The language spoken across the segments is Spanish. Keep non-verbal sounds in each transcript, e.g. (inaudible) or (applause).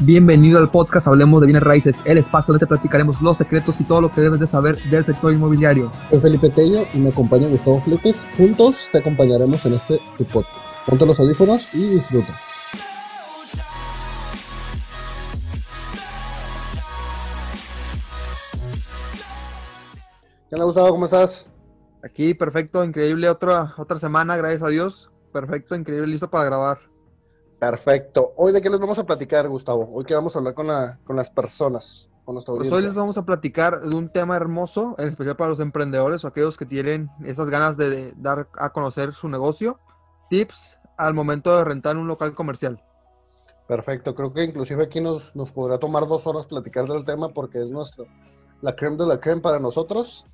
Bienvenido al podcast Hablemos de Bienes Raíces, el espacio donde te platicaremos los secretos y todo lo que debes de saber del sector inmobiliario. Soy Felipe Tello y me acompaña Gustavo Fletes. Juntos te acompañaremos en este tu podcast. Ponte los audífonos y disfruta. ¿Qué onda, Gustavo? ¿Cómo estás? Aquí, perfecto, increíble, otra, otra semana, gracias a Dios. Perfecto, increíble, listo para grabar. Perfecto. Hoy de qué les vamos a platicar, Gustavo. Hoy que vamos a hablar con, la, con las personas, con nuestra Pues audiencia. hoy les vamos a platicar de un tema hermoso, en especial para los emprendedores o aquellos que tienen esas ganas de, de dar a conocer su negocio. Tips al momento de rentar un local comercial. Perfecto. Creo que inclusive aquí nos, nos podrá tomar dos horas platicar del tema porque es nuestro, la creme de la creme para nosotros.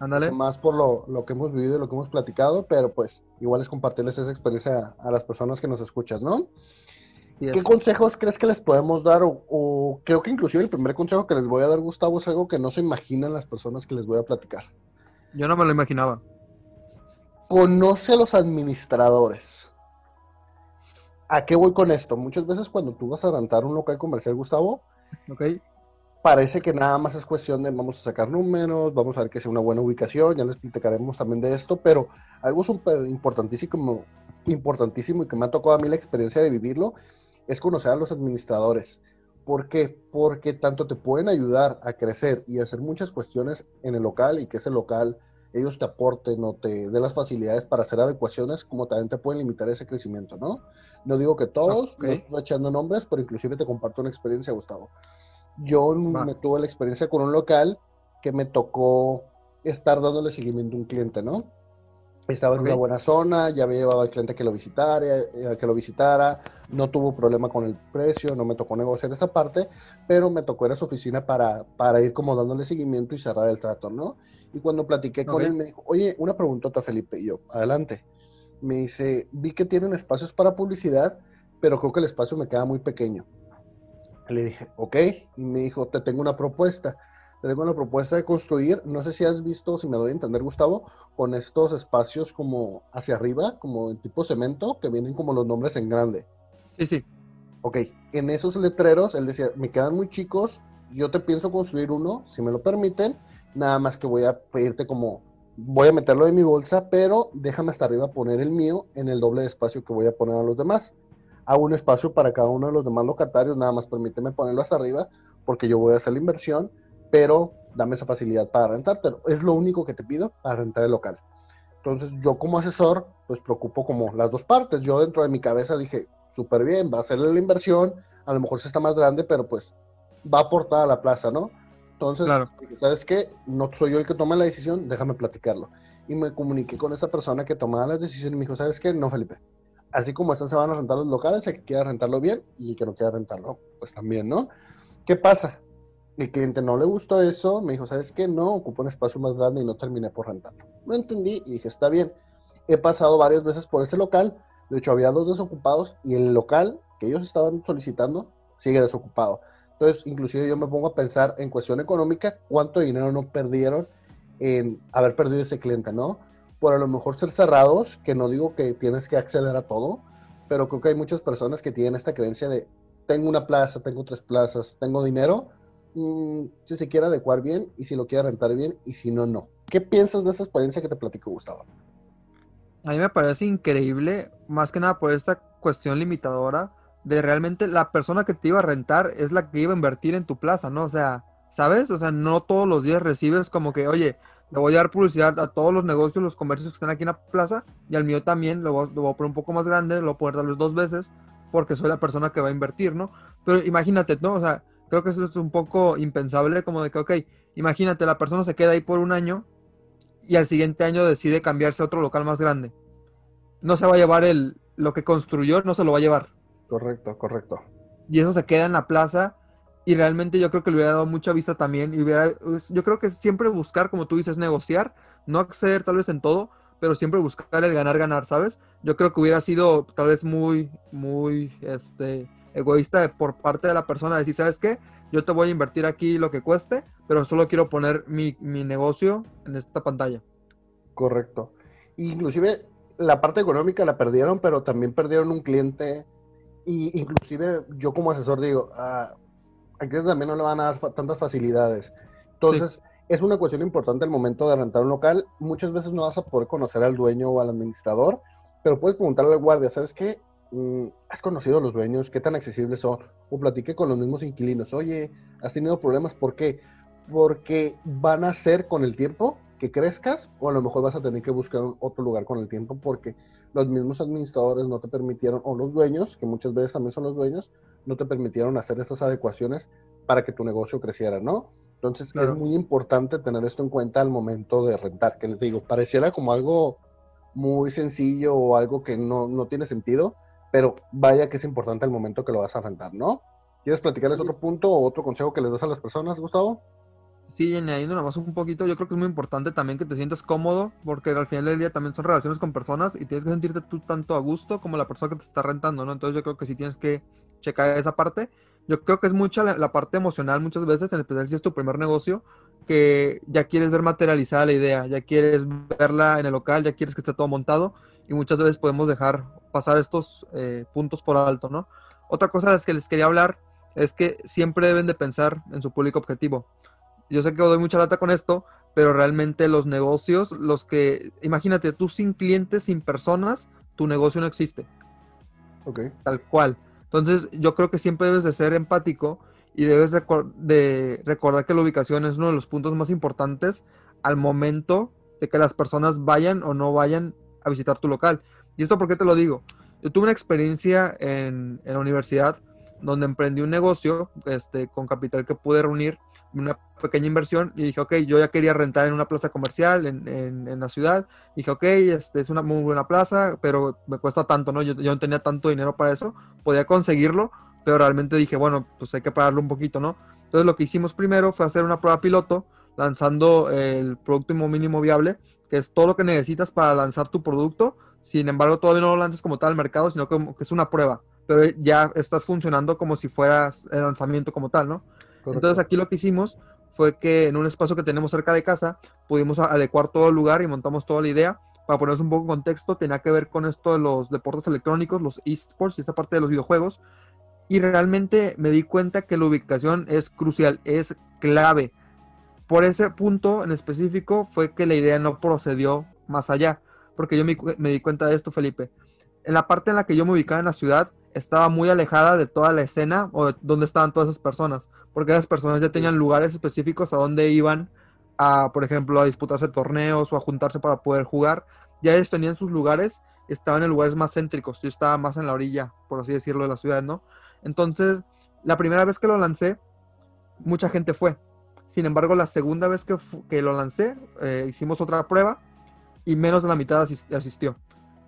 Ándale. Más por lo, lo que hemos vivido y lo que hemos platicado, pero pues igual es compartirles esa experiencia a, a las personas que nos escuchas, ¿no? ¿Qué consejos crees que les podemos dar? O, o creo que inclusive el primer consejo que les voy a dar, Gustavo, es algo que no se imaginan las personas que les voy a platicar. Yo no me lo imaginaba. Conoce a los administradores. ¿A qué voy con esto? Muchas veces cuando tú vas a rentar un local comercial, Gustavo, ¿Ok? Parece que nada más es cuestión de vamos a sacar números, vamos a ver que sea una buena ubicación, ya les platicaremos también de esto, pero algo súper importantísimo, importantísimo y que me ha tocado a mí la experiencia de vivirlo, es conocer a los administradores. ¿Por qué? Porque tanto te pueden ayudar a crecer y hacer muchas cuestiones en el local y que ese local ellos te aporten o te den las facilidades para hacer adecuaciones, como también te pueden limitar ese crecimiento, ¿no? No digo que todos, no estoy echando nombres, pero inclusive te comparto una experiencia, Gustavo. Yo Va. me tuve la experiencia con un local que me tocó estar dándole seguimiento a un cliente, ¿no? Estaba en una buena zona, ya había llevado al cliente que lo visitara, eh, a que lo visitara, no tuvo problema con el precio, no me tocó negociar esa parte, pero me tocó ir a su oficina para, para ir como dándole seguimiento y cerrar el trato, ¿no? Y cuando platiqué con él me dijo, oye, una preguntota Felipe, y yo, adelante. Me dice, vi que tienen espacios para publicidad, pero creo que el espacio me queda muy pequeño. Le dije, ok, y me dijo, te tengo una propuesta. Te tengo una propuesta de construir, no sé si has visto, si me doy a entender, Gustavo, con estos espacios como hacia arriba, como en tipo cemento, que vienen como los nombres en grande. Sí, sí. Ok, en esos letreros, él decía, me quedan muy chicos, yo te pienso construir uno, si me lo permiten, nada más que voy a pedirte como, voy a meterlo en mi bolsa, pero déjame hasta arriba poner el mío en el doble de espacio que voy a poner a los demás. Hago un espacio para cada uno de los demás locatarios, nada más permíteme ponerlo hasta arriba, porque yo voy a hacer la inversión, pero dame esa facilidad para rentártelo. Es lo único que te pido para rentar el local. Entonces yo como asesor, pues preocupo como las dos partes. Yo dentro de mi cabeza dije, súper bien, va a hacerle la inversión, a lo mejor se está más grande, pero pues va a aportar a la plaza, ¿no? Entonces, Claro. ¿sabes qué? No soy yo el que toma la decisión, déjame platicarlo. Y me comuniqué con esa persona que tomaba las decisiones y me dijo, ¿sabes qué? No, Felipe. Así como están, se van a rentar los locales, el que quiera rentarlo bien y el que no quiera rentarlo, pues también, ¿no? ¿Qué pasa? El cliente no le gustó eso, me dijo, ¿sabes qué? No, ocupo un espacio más grande y no terminé por rentarlo. No entendí y dije, está bien. He pasado varias veces por ese local, de hecho había dos desocupados y el local que ellos estaban solicitando sigue desocupado. Entonces, inclusive yo me pongo a pensar en cuestión económica, cuánto dinero no perdieron en haber perdido ese cliente, ¿no? Por a lo mejor ser cerrados, que no digo que tienes que acceder a todo, pero creo que hay muchas personas que tienen esta creencia de, tengo una plaza, tengo tres plazas, tengo dinero, mm, si se quiere adecuar bien y si lo quiere rentar bien y si no, no. ¿Qué piensas de esa experiencia que te platico, Gustavo? A mí me parece increíble, más que nada por esta cuestión limitadora de realmente la persona que te iba a rentar es la que iba a invertir en tu plaza, ¿no? O sea, ¿sabes? O sea, no todos los días recibes como que, oye, le voy a dar publicidad a todos los negocios, los comercios que están aquí en la plaza y al mío también, lo voy, lo voy a poner un poco más grande, lo voy a poder darles dos veces porque soy la persona que va a invertir, ¿no? Pero imagínate, ¿no? O sea, creo que eso es un poco impensable, como de que, ok, imagínate, la persona se queda ahí por un año y al siguiente año decide cambiarse a otro local más grande. No se va a llevar el, lo que construyó, no se lo va a llevar. Correcto, correcto. Y eso se queda en la plaza y realmente yo creo que le hubiera dado mucha vista también y hubiera, yo creo que siempre buscar, como tú dices, negociar, no acceder tal vez en todo, pero siempre buscar el ganar, ganar, ¿sabes? Yo creo que hubiera sido tal vez muy, muy, este, egoísta por parte de la persona decir, ¿sabes qué? Yo te voy a invertir aquí lo que cueste, pero solo quiero poner mi, mi negocio en esta pantalla. Correcto. Inclusive la parte económica la perdieron, pero también perdieron un cliente Y inclusive yo como asesor digo, a, a clientes también no le van a dar tantas facilidades. Entonces, es una cuestión importante el momento de rentar un local. Muchas veces no vas a poder conocer al dueño o al administrador, pero puedes preguntarle al guardia, ¿sabes qué? Mm, ¿Has conocido a los dueños? ¿Qué tan accesibles son? O platique con los mismos inquilinos. Oye, ¿has tenido problemas? ¿Por qué? Porque van a ser con el tiempo que crezcas o a lo mejor vas a tener que buscar otro lugar con el tiempo porque los mismos administradores no te permitieron, o los dueños, que muchas veces también son los dueños, no te permitieron hacer esas adecuaciones para que tu negocio creciera, ¿no? Entonces es muy importante tener esto en cuenta al momento de rentar, que les digo, pareciera como algo muy sencillo o algo que no, no tiene sentido, pero vaya que es importante al momento que lo vas a rentar, ¿no? ¿Quieres platicarles otro punto o otro consejo que les das a las personas, Gustavo? Sí, añadiendo nada más un poquito, yo creo que es muy importante también que te sientas cómodo, porque al final del día también son relaciones con personas y tienes que sentirte tú tanto a gusto como la persona que te está rentando, ¿no? Entonces yo creo que sí tienes que checar esa parte. Yo creo que es mucha la, parte emocional muchas veces, en especial si es tu primer negocio, que ya quieres ver materializada la idea, ya quieres verla en el local, ya quieres que esté todo montado y muchas veces podemos dejar pasar estos eh, puntos por alto, ¿no? Otra cosa de las que les quería hablar es que siempre deben de pensar en su público objetivo yo sé que doy mucha lata con esto, pero realmente los negocios, los que, imagínate, tú sin clientes, sin personas, tu negocio no existe. Ok. Tal cual. Entonces, yo creo que siempre debes de ser empático y debes de recordar que la ubicación es uno de los puntos más importantes al momento de que las personas vayan o no vayan a visitar tu local. ¿Y esto por qué te lo digo? Yo tuve una experiencia en, en la universidad donde emprendí un negocio este, con capital que pude reunir, una pequeña inversión, y dije, ok, yo ya quería rentar en una plaza comercial en, en, la ciudad. dije, ok, este es una muy buena plaza, pero me cuesta tanto, ¿no? Yo, yo, no tenía tanto dinero para eso, podía conseguirlo, pero realmente dije, bueno, pues hay que pagarlo un poquito, ¿no? Entonces lo que hicimos primero fue hacer una prueba piloto, lanzando el producto mínimo viable, que es todo lo que necesitas para lanzar tu producto. Sin embargo, todavía no lo lanzas como tal al mercado, sino que es una prueba pero ya estás funcionando como si fueras el lanzamiento como tal, ¿no? Entonces aquí lo que hicimos fue que en un espacio que tenemos cerca de casa pudimos adecuar todo el lugar y montamos toda la idea. Para ponernos un poco en contexto, tenía que ver con esto de los deportes electrónicos, los esports y esa parte de los videojuegos. Y realmente me di cuenta que la ubicación es crucial, es clave. Por ese punto en específico fue que la idea no procedió más allá, porque yo me, me di cuenta de esto, Felipe. En la parte en la que yo me ubicaba en la ciudad, estaba muy alejada de toda la escena o de donde estaban todas esas personas, porque esas personas ya tenían lugares específicos a donde iban a, por ejemplo, a disputarse torneos o a juntarse para poder jugar. Ya ellos tenían sus lugares, estaban en lugares más céntricos, yo estaba más en la orilla, por así decirlo, de la ciudad, ¿no? Entonces, la primera vez que lo lancé, mucha gente fue. Sin embargo, la segunda vez que, que lo lancé, eh, hicimos otra prueba y menos de la mitad asistió.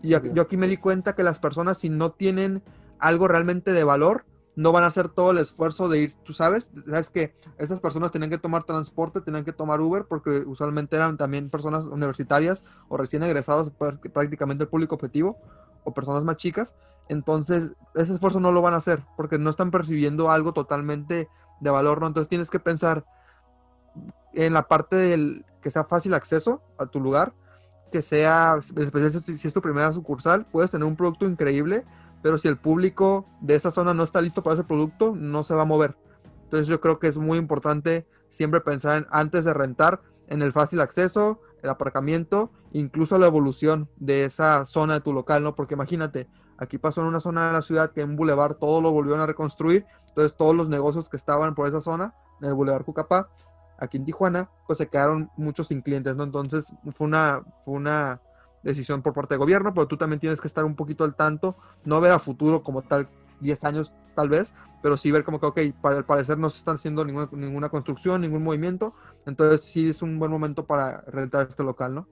Y yo aquí me di cuenta que las personas, si no tienen algo realmente de valor, no van a hacer todo el esfuerzo de ir, tú sabes, sabes que esas personas tenían que tomar transporte, tenían que tomar Uber, porque usualmente eran también personas universitarias o recién egresados, prácticamente el público objetivo, o personas más chicas. Entonces, ese esfuerzo no lo van a hacer, porque no están percibiendo algo totalmente de valor, ¿no? Entonces tienes que pensar en la parte del que sea fácil acceso a tu lugar, que sea, especialmente si es tu primera sucursal, puedes tener un producto increíble, pero si el público de esa zona no está listo para ese producto, no se va a mover. Entonces yo creo que es muy importante siempre pensar en, antes de rentar en el fácil acceso, el aparcamiento, incluso la evolución de esa zona de tu local, ¿no? Porque imagínate, aquí pasó en una zona de la ciudad que en un bulevar todo lo volvieron a reconstruir, entonces todos los negocios que estaban por esa zona, en el bulevar Cucapá, aquí en Tijuana, pues se quedaron muchos sin clientes, ¿no? Entonces fue una, fue una decisión por parte del gobierno, pero tú también tienes que estar un poquito al tanto, no ver a futuro como tal, 10 años tal vez, pero sí ver como que, ok, para el parecer no se están haciendo ninguna, ninguna construcción, ningún movimiento, entonces sí es un buen momento para rentar este local, ¿no?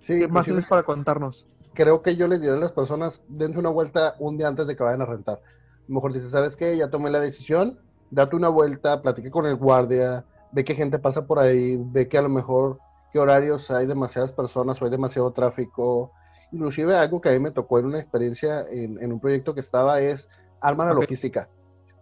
Sí, ¿Qué más tienes para contarnos? Creo que yo les diré a las personas, dense una vuelta un día antes de que vayan a rentar. mejor dices, ¿sabes qué? Ya tomé la decisión, date una vuelta, platique con el guardia, ve qué gente pasa por ahí, ve que a lo mejor qué horarios hay demasiadas personas o hay demasiado tráfico. Inclusive algo que a mí me tocó en una experiencia en, un proyecto que estaba es arma la logística.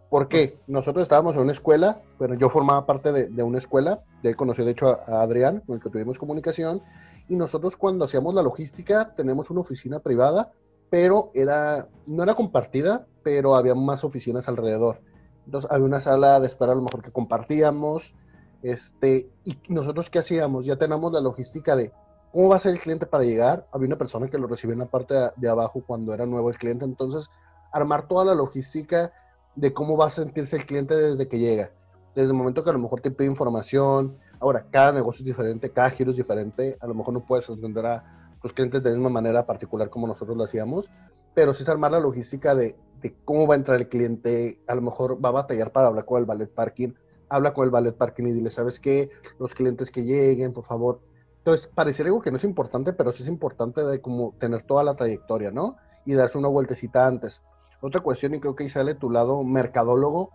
¿Por qué? Nosotros estábamos en una escuela, bueno, yo formaba parte de, una escuela, de conocí de hecho a, Adrián, con el que tuvimos comunicación, y nosotros cuando hacíamos la logística tenemos una oficina privada pero era, no era compartida, pero había más oficinas alrededor. Entonces había una sala de espera a lo mejor que compartíamos, este, y nosotros qué hacíamos, ya tenemos la logística de cómo va a ser el cliente para llegar. Había una persona que lo recibía en la parte de, abajo cuando era nuevo el cliente, entonces armar toda la logística de cómo va a sentirse el cliente desde que llega. Desde el momento que a lo mejor te pide información, ahora cada negocio es diferente, cada giro es diferente, a lo mejor no puedes entender a los clientes de la misma manera particular como nosotros lo hacíamos, pero sí es armar la logística de, de cómo va a entrar el cliente, a lo mejor va a batallar para hablar con el ballet parking, habla con el ballet parking y dile, ¿sabes qué? Los clientes que lleguen, por favor. Entonces, pareciera algo que no es importante, pero sí es importante de como tener toda la trayectoria, ¿no? Y darse una vueltecita antes. Otra cuestión, y creo que ahí sale tu lado mercadólogo,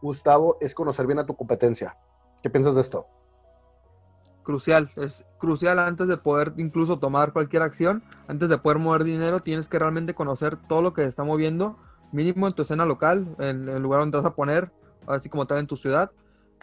Gustavo, es conocer bien a tu competencia. ¿Qué piensas de esto? Crucial, es crucial antes de poder incluso tomar cualquier acción, antes de poder mover dinero, tienes que realmente conocer todo lo que se está moviendo, mínimo en tu escena local, en el lugar donde vas a poner, así como tal en tu ciudad,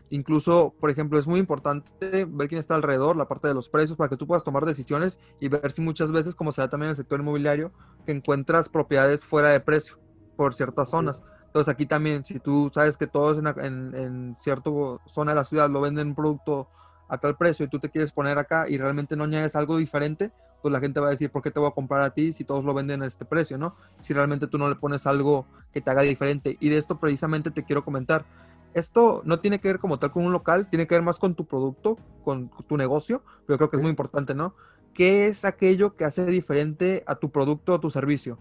Incluso, por ejemplo, es muy importante ver quién está alrededor, la parte de los precios, para que tú puedas tomar decisiones y ver si muchas veces, como se da también en el sector inmobiliario, que encuentras propiedades fuera de precio por ciertas zonas. Entonces aquí también, si tú sabes que todos en, en, en cierta zona de la ciudad lo venden un producto a tal precio y tú te quieres poner acá y realmente no añades algo diferente, pues la gente va a decir, ¿por qué te voy a comprar a ti si todos lo venden a este precio, no? Si realmente tú no le pones algo que te haga diferente. Y de esto precisamente te quiero comentar esto no tiene que ver como tal con un local, tiene que ver más con tu producto, con tu negocio, pero creo que es muy importante, ¿no? ¿Qué es aquello que hace diferente a tu producto o tu servicio?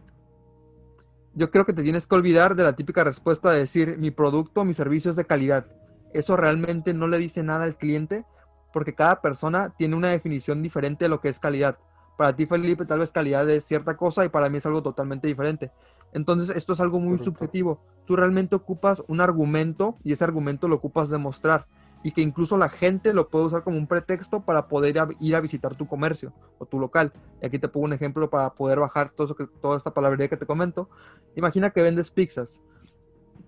Yo creo que te tienes que olvidar de la típica respuesta de decir mi producto o mi servicio es de calidad. Eso realmente no le dice nada al cliente porque cada persona tiene una definición diferente de lo que es calidad. Para ti, Felipe, tal vez calidad es cierta cosa y para mí es algo totalmente diferente. Entonces, esto es algo muy subjetivo. Tú realmente ocupas un argumento y ese argumento lo ocupas demostrar y que incluso la gente lo puede usar como un pretexto para poder ir a visitar tu comercio o tu local. Y aquí te pongo un ejemplo para poder bajar todo eso que, toda esta palabrería que te comento. Imagina que vendes pizzas.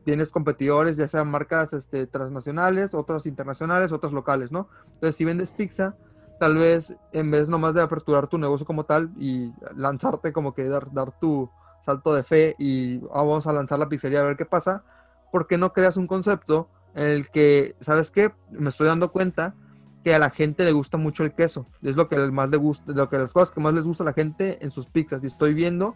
Tienes competidores, ya sean marcas este, transnacionales, otras internacionales, otras locales, ¿no? Entonces, si vendes pizza, tal vez en vez nomás de aperturar tu negocio como tal y lanzarte como que dar, dar tu salto de fe y ah, vamos a lanzar la pizzería a ver qué pasa, ¿por qué no creas un concepto en el que, ¿sabes qué? Me estoy dando cuenta que a la gente le gusta mucho el queso, es lo que más le gusta, lo que las cosas que más les gusta a la gente en sus pizzas y estoy viendo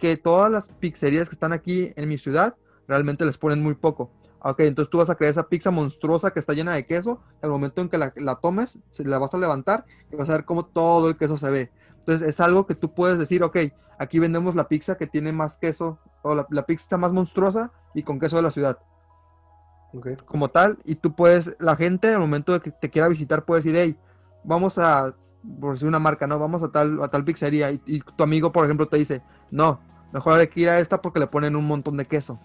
que todas las pizzerías que están aquí en mi ciudad realmente les ponen muy poco. Ok, entonces tú vas a crear esa pizza monstruosa que está llena de queso. Al momento en que la, tomes, se la vas a levantar y vas a ver cómo todo el queso se ve. Entonces es algo que tú puedes decir, ok, aquí vendemos la pizza que tiene más queso, o la, pizza más monstruosa y con queso de la ciudad. Okay. Como tal, y tú puedes, la gente al momento de que te quiera visitar puede decir, hey, vamos a, por decir una marca, ¿no? Vamos a tal, a tal pizzería y, y tu amigo, por ejemplo, te dice, no, mejor hay que ir a esta porque le ponen un montón de queso.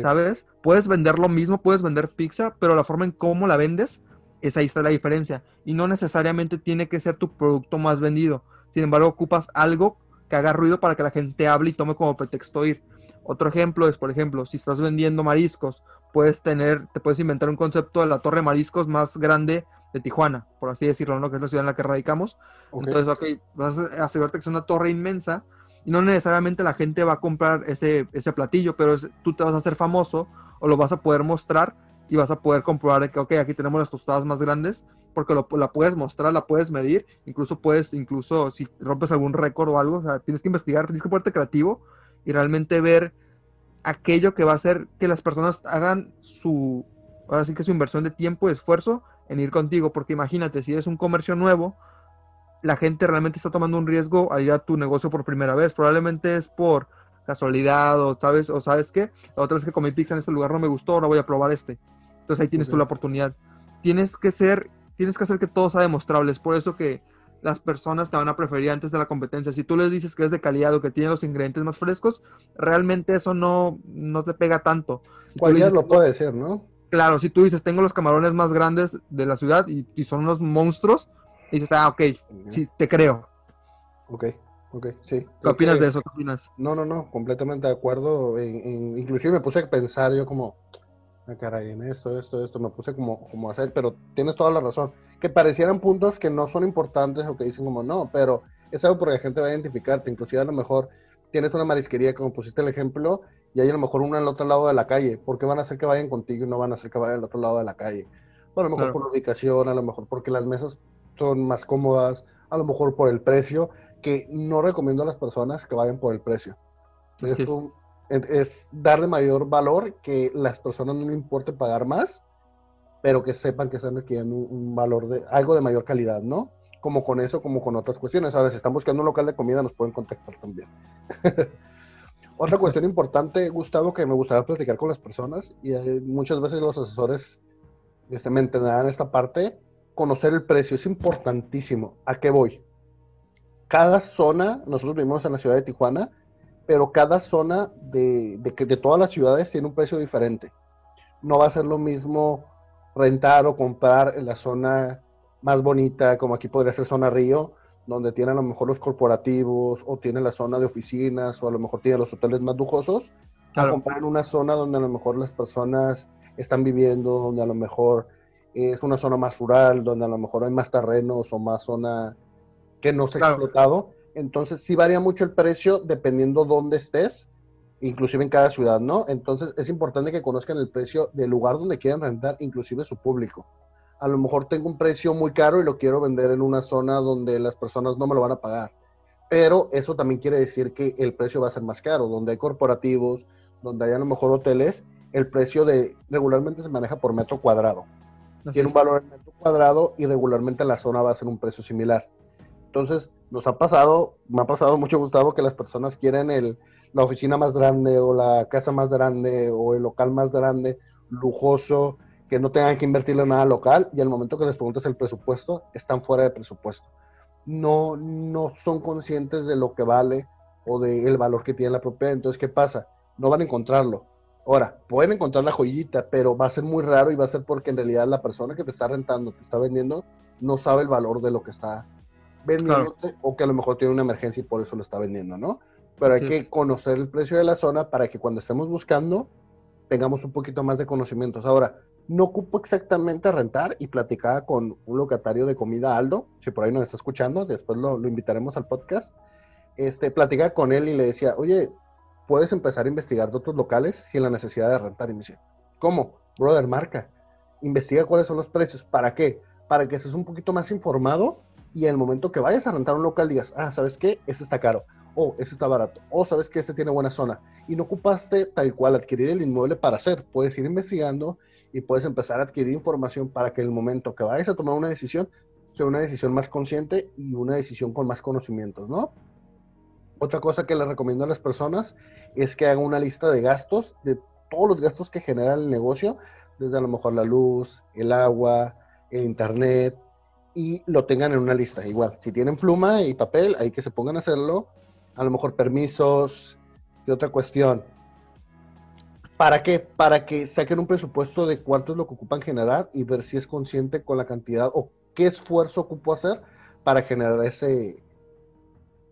¿Sabes? Puedes vender lo mismo, puedes vender pizza, pero la forma en cómo la vendes, es ahí está la diferencia. Y no necesariamente tiene que ser tu producto más vendido. Sin embargo, ocupas algo que haga ruido para que la gente hable y tome como pretexto ir. Otro ejemplo es, por ejemplo, si estás vendiendo mariscos, puedes tener, te puedes inventar un concepto de la torre de mariscos más grande de Tijuana, por así decirlo, ¿no? Que es la ciudad en la que radicamos. Entonces, ok, vas a asegurarte que es una torre inmensa y no necesariamente la gente va a comprar ese, ese platillo, pero tú te vas a hacer famoso o lo vas a poder mostrar y vas a poder comprobar que, ok, aquí tenemos las tostadas más grandes, porque la puedes mostrar, la puedes medir, incluso puedes, incluso si rompes algún récord o algo, tienes que investigar, tienes que ponerte creativo y realmente ver aquello que va a hacer que las personas hagan su, así que su inversión de tiempo y esfuerzo en ir contigo, porque imagínate, si eres un comercio nuevo, la gente realmente está tomando un riesgo al ir a tu negocio por primera vez. Probablemente es por casualidad o sabes, o sabes qué, la otra vez que comí pizza en este lugar no me gustó, ahora voy a probar este. Entonces ahí tienes tú la oportunidad. Tienes que ser, tienes que hacer que todo sea demostrable. Es por eso que las personas te van a preferir antes de la competencia. Si tú les dices que es de calidad o que tiene los ingredientes más frescos, realmente eso no, no te pega tanto. Si Cualquiera lo puede decir, ¿no? Claro, si tú dices, tengo los camarones más grandes de la ciudad y, y son unos monstruos, y dices, ah, ok, sí, te creo. Ok, ok, sí. ¿Qué opinas de eso? ¿Qué opinas? No, no, no, completamente de acuerdo. En, inclusive me puse a pensar yo como, ah, caray, en esto, esto, esto, me puse como, como a hacer, pero tienes toda la razón. Que parecieran puntos que no son importantes o que dicen como no, pero es algo porque la gente va a identificarte. Inclusive a lo mejor tienes una marisquería, como pusiste el ejemplo, y hay a lo mejor una al otro lado de la calle. ¿Por qué van a hacer que vayan contigo y no van a hacer que vayan al otro lado de la calle? a lo mejor por la ubicación, a lo mejor porque las mesas son más cómodas, a lo mejor por el precio, que no recomiendo a las personas que vayan por el precio. Es, darle mayor valor, que las personas no le importe pagar más, pero que sepan que están adquiriendo un, valor de algo de mayor calidad, ¿no? Como con eso, como con otras cuestiones. Ahora, si están buscando un local de comida, nos pueden contactar también. (laughs) Otra cuestión importante, Gustavo, que me gustaría platicar con las personas, y muchas veces los asesores este, me entenderán esta parte, conocer el precio es importantísimo. ¿A qué voy? Cada zona, nosotros vivimos en la ciudad de Tijuana, pero cada zona de, de, de todas las ciudades tiene un precio diferente. No va a ser lo mismo rentar o comprar en la zona más bonita, como aquí podría ser zona Río, donde tienen a lo mejor los corporativos, o tiene la zona de oficinas, o a lo mejor tiene los hoteles más lujosos, a comprar en una zona donde a lo mejor las personas están viviendo, donde a lo mejor es una zona más rural, donde a lo mejor hay más terrenos o más zona que no se ha explotado. Entonces sí varía mucho el precio dependiendo dónde estés, inclusive en cada ciudad, ¿no? Entonces es importante que conozcan el precio del lugar donde quieren rentar, inclusive su público. A lo mejor tengo un precio muy caro y lo quiero vender en una zona donde las personas no me lo van a pagar. Pero eso también quiere decir que el precio va a ser más caro, donde hay corporativos, donde hay a lo mejor hoteles, el precio de regularmente se maneja por metro cuadrado. Tiene un valor en metro cuadrado y regularmente en la zona va a ser un precio similar. Entonces, nos ha pasado, me ha pasado mucho, Gustavo, que las personas quieren el, la oficina más grande o la casa más grande o el local más grande, lujoso, que no tengan que invertirle nada local y al momento que les preguntas el presupuesto, están fuera de presupuesto. No, no son conscientes de lo que vale o del valor que tiene la propiedad. Entonces, ¿qué pasa? No van a encontrarlo Ahora, pueden encontrar la joyita, pero va a ser muy raro y va a ser porque en realidad la persona que te está rentando, te está vendiendo, no sabe el valor de lo que está vendiendo o que a lo mejor tiene una emergencia y por eso lo está vendiendo, ¿no? Pero hay que conocer el precio de la zona para que cuando estemos buscando tengamos un poquito más de conocimientos. Ahora, no ocupo exactamente rentar y platicaba con un locatario de comida, Aldo, si por ahí nos está escuchando, después lo, lo invitaremos al podcast. Este, platicaba con él y le decía, oye, puedes empezar a investigar de otros locales sin la necesidad de rentar. Y ¿cómo? Brother, marca. Investiga cuáles son los precios. ¿Para qué? Para que estés un poquito más informado y en el momento que vayas a rentar un local digas, ah, ¿sabes qué? Este está caro. O ese está barato. O sabes que este tiene buena zona. Y no ocupaste tal cual adquirir el inmueble para hacer. Puedes ir investigando y puedes empezar a adquirir información para que en el momento que vayas a tomar una decisión sea una decisión más consciente y una decisión con más conocimientos, ¿no? Otra cosa que le recomiendo a las personas es que hagan una lista de gastos, de todos los gastos que genera el negocio, desde a lo mejor la luz, el agua, el internet, y lo tengan en una lista. Igual, si tienen pluma y papel, hay que se pongan a hacerlo. A lo mejor permisos y otra cuestión. ¿Para qué? Para que saquen un presupuesto de cuánto es lo que ocupan generar y ver si es consciente con la cantidad o qué esfuerzo ocupo hacer para generar ese,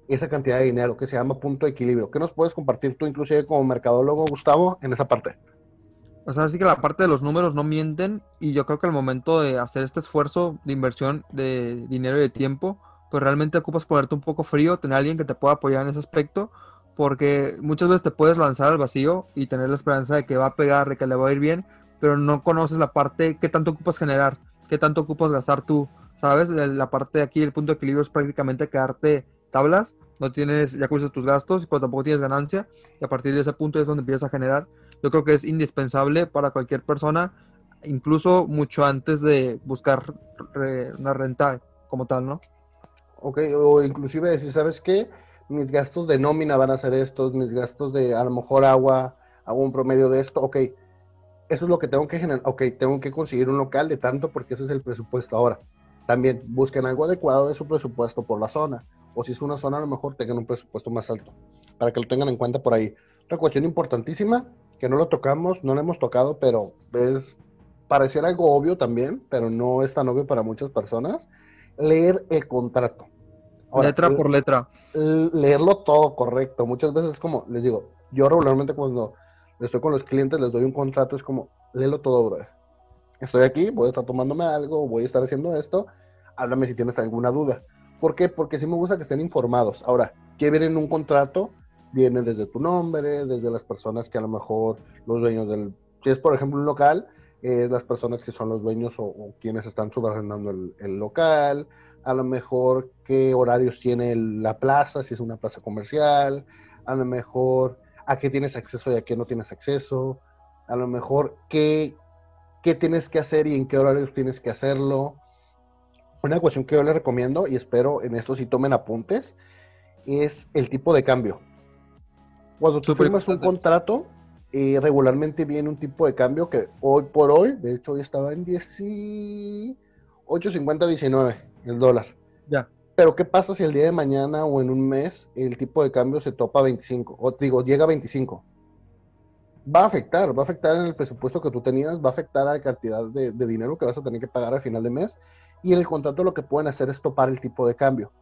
esa cantidad de dinero que se llama punto de equilibrio. ¿Qué nos puedes compartir tú, inclusive como mercadólogo, Gustavo, en esa parte? O sea, sí que la parte de los números no mienten y yo creo que al momento de hacer este esfuerzo de inversión de dinero y de tiempo, pues realmente ocupas ponerte un poco frío, tener a alguien que te pueda apoyar en ese aspecto, porque muchas veces te puedes lanzar al vacío y tener la esperanza de que va a pegar, de que le va a ir bien, pero no conoces la parte que tanto ocupas generar, qué tanto ocupas gastar tú, ¿sabes? La parte de aquí, el punto de equilibrio es prácticamente quedarte tablas, no tienes, ya cubres tus gastos, pero tampoco tienes ganancia, y a partir de ese punto es donde empiezas a generar. Yo creo que es indispensable para cualquier persona, incluso mucho antes de buscar una renta como tal, ¿no? Ok, o inclusive decir, ¿sabes qué? Mis gastos de nómina van a ser estos, mis gastos de a lo mejor agua, hago un promedio de esto, ok, eso es lo que tengo que generar, ok, tengo que conseguir un local de tanto porque ese es el presupuesto ahora. También busquen algo adecuado de su presupuesto por la zona o si es una zona a lo mejor tengan un presupuesto más alto, para que lo tengan en cuenta por ahí. Otra cuestión importantísima, que no lo tocamos, no lo hemos tocado, pero es parecer algo obvio también, pero no es tan obvio para muchas personas, leer el contrato. letra por letra. Leerlo todo correcto. Muchas veces es como, les digo, yo regularmente cuando estoy con los clientes les doy un contrato, es como, léelo todo, bro. Estoy aquí, voy a estar tomándome algo, voy a estar haciendo esto, háblame si tienes alguna duda. ¿Por qué? Porque sí me gusta que estén informados. Ahora, ¿qué viene en un contrato? viene desde tu nombre, desde las personas que a lo mejor los dueños del, si es por ejemplo un local, es las personas que son los dueños o, quienes están subarrendando el, el, local, a lo mejor qué horarios tiene la plaza, si es una plaza comercial, a lo mejor a qué tienes acceso y a qué no tienes acceso, a lo mejor qué, qué tienes que hacer y en qué horarios tienes que hacerlo. Una cuestión que yo les recomiendo, y espero en esto si tomen apuntes, es el tipo de cambio. Cuando tú firmas un contrato, eh, regularmente viene un tipo de cambio que hoy por hoy, de hecho hoy estaba en 18.50, 19 el dólar. Ya. Pero ¿qué pasa si el día de mañana o en un mes el tipo de cambio se topa a 25? O digo, llega a 25. Va a afectar, va a afectar en el presupuesto que tú tenías, va a afectar a la cantidad de, dinero que vas a tener que pagar al final de mes. Y en el contrato lo que pueden hacer es topar el tipo de cambio.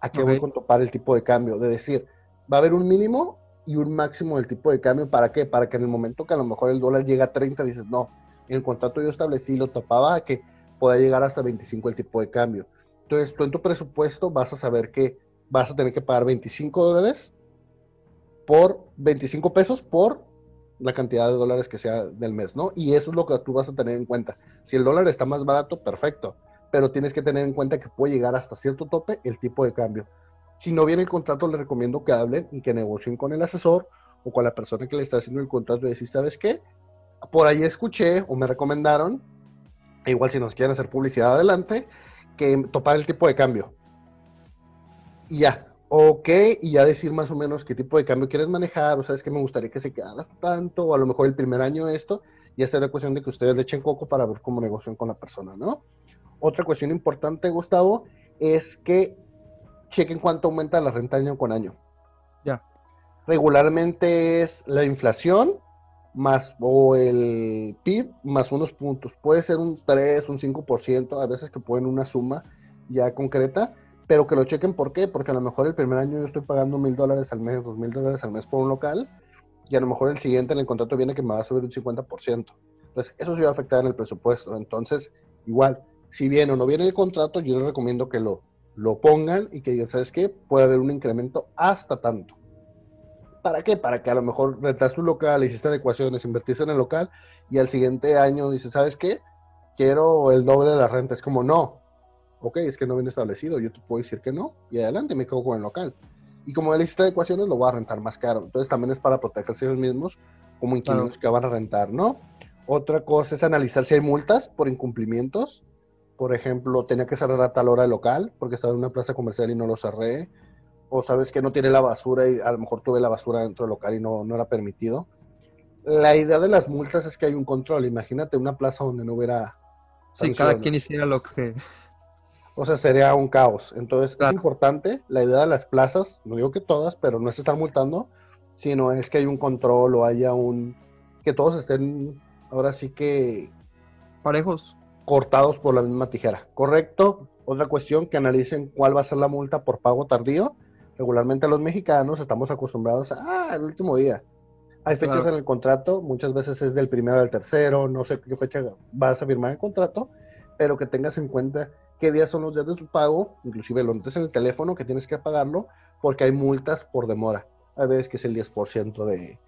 ¿A qué voy con topar el tipo de cambio? De decir, va a haber un mínimo y un máximo del tipo de cambio. ¿Para qué? Para que en el momento que a lo mejor el dólar llega a 30, dices, no, en el contrato yo establecí, lo topaba a que pueda llegar hasta 25 el tipo de cambio. Entonces, tú en tu presupuesto vas a saber que vas a tener que pagar 25 dólares por 25 pesos por la cantidad de dólares que sea del mes, ¿no? Y eso es lo que tú vas a tener en cuenta. Si el dólar está más barato, perfecto, pero tienes que tener en cuenta que puede llegar hasta cierto tope el tipo de cambio. Si no viene el contrato, le recomiendo que hablen y que negocien con el asesor o con la persona que le está haciendo el contrato y decir, ¿sabes qué? Por ahí escuché o me recomendaron, igual si nos quieren hacer publicidad adelante, que topar el tipo de cambio. Y ya, ok, y ya decir más o menos qué tipo de cambio quieres manejar, o sabes que me gustaría que se quedara tanto, o a lo mejor el primer año esto, y esta es la cuestión de que ustedes le echen coco para ver cómo negocian con la persona, ¿no? Otra cuestión importante, Gustavo, es que chequen cuánto aumenta la renta año con año. Ya. Regularmente es la inflación más o el PIB más unos puntos. Puede ser un 3, un 5%, a veces que pueden una suma ya concreta, pero que lo chequen por qué, porque a lo mejor el primer año yo estoy pagando mil dólares al mes, dos mil dólares al mes por un local, y a lo mejor el siguiente en el contrato viene que me va a subir un 50%. Entonces, eso sí va a afectar en el presupuesto. Entonces, igual, si viene o no viene el contrato, yo les recomiendo que lo, lo pongan y que digan, ¿sabes qué? Puede haber un incremento hasta tanto. ¿Para qué? Para que a lo mejor rentas tu local, hiciste adecuaciones, invertiste en el local y al siguiente año dices, ¿sabes qué? Quiero el doble de la renta. Es como, no. Ok, es que no viene establecido. Yo te puedo decir que no y adelante me quedo con el local. Y como le hiciste adecuaciones, lo voy a rentar más caro. Entonces también es para protegerse ellos mismos como inquilinos que van a rentar, ¿no? Otra cosa es analizar si hay multas por incumplimientos por ejemplo, tenía que cerrar a tal hora el local porque estaba en una plaza comercial y no lo cerré, o sabes que no tiene la basura y a lo mejor tuve la basura dentro del local y no, no era permitido. La idea de las multas es que hay un control. Imagínate una plaza donde no hubiera. Sí, cada quien hiciera lo que. O sea, sería un caos. Entonces, es importante la idea de las plazas, no digo que todas, pero no es estar multando, sino es que hay un control o haya un. que todos estén ahora sí que. Parejos cortados por la misma tijera. ¿Correcto? Otra cuestión, que analicen cuál va a ser la multa por pago tardío. Regularmente los mexicanos estamos acostumbrados a, ah, el último día. Hay fechas en el contrato, muchas veces es del primero al tercero, no sé qué fecha vas a firmar el contrato, pero que tengas en cuenta qué días son los días de su pago, inclusive lo notes en el teléfono que tienes que pagarlo, porque hay multas por demora. Hay veces que es el 10% de,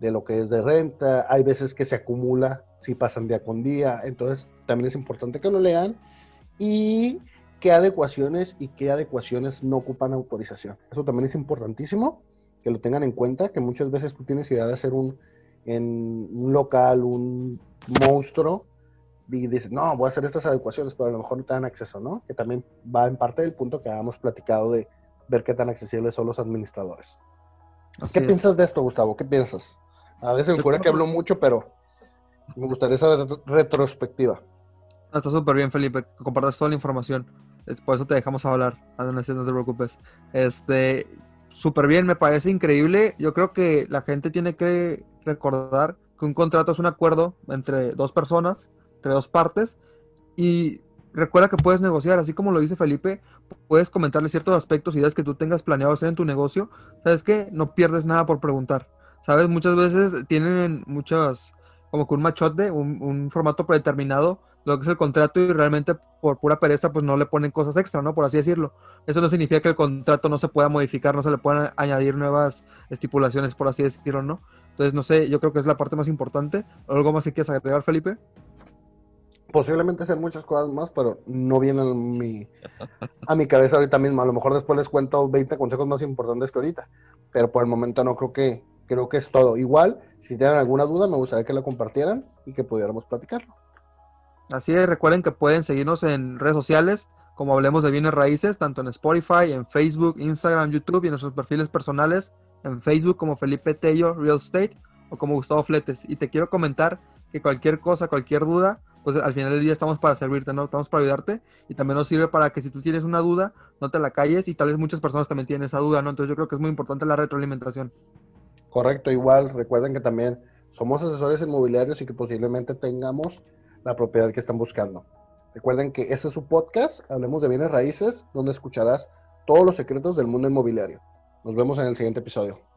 de lo que es de renta, hay veces que se acumula si pasan día con día, entonces también es importante que lo lean y qué adecuaciones y qué adecuaciones no ocupan autorización. Eso también es importantísimo que lo tengan en cuenta, que muchas veces tú tienes idea de hacer un, en un local, un monstruo, y dices, no, voy a hacer estas adecuaciones, pero a lo mejor no te dan acceso, ¿no? Que también va en parte del punto que habíamos platicado de ver qué tan accesibles son los administradores. ¿Qué piensas de esto, Gustavo? ¿Qué piensas? A veces me que hablo mucho, pero me gustaría esa retrospectiva. está súper bien, Felipe, que compartas toda la información. por eso te dejamos hablar. No, no te preocupes. Este, súper bien, me parece increíble. Yo creo que la gente tiene que recordar que un contrato es un acuerdo entre dos personas, entre dos partes, y recuerda que puedes negociar, así como lo dice Felipe, puedes comentarle ciertos aspectos, ideas que tú tengas planeado hacer en tu negocio. ¿Sabes qué? No pierdes nada por preguntar. ¿Sabes? Muchas veces tienen muchas como que un machote, un, formato predeterminado, lo que es el contrato y realmente por pura pereza pues no le ponen cosas extra, ¿no? Por así decirlo. Eso no significa que el contrato no se pueda modificar, no se le puedan añadir nuevas estipulaciones, por así decirlo, ¿no? Entonces, no sé, yo creo que es la parte más importante. ¿Algo más que quieras agregar, Felipe? Posiblemente sean muchas cosas más, pero no vienen a mi, a mi cabeza ahorita mismo. A lo mejor después les cuento 20 consejos más importantes que ahorita, pero por el momento no creo que, creo que es todo. Igual, si tienen alguna duda, me gustaría que la compartieran y que pudiéramos platicarlo. Así es, recuerden que pueden seguirnos en redes sociales, como hablemos de bienes raíces, tanto en Spotify, en Facebook, Instagram, YouTube y en nuestros perfiles personales, en Facebook como Felipe Tello Real Estate o como Gustavo Fletes. Y te quiero comentar que cualquier cosa, cualquier duda, pues al final del día estamos para servirte, ¿no? Estamos para ayudarte y también nos sirve para que si tú tienes una duda, no te la calles y tal vez muchas personas también tienen esa duda, ¿no? Entonces yo creo que es muy importante la retroalimentación. Correcto, igual recuerden que también somos asesores inmobiliarios y que posiblemente tengamos la propiedad que están buscando. Recuerden que este es su podcast, Hablemos de Bienes Raíces, donde escucharás todos los secretos del mundo inmobiliario. Nos vemos en el siguiente episodio.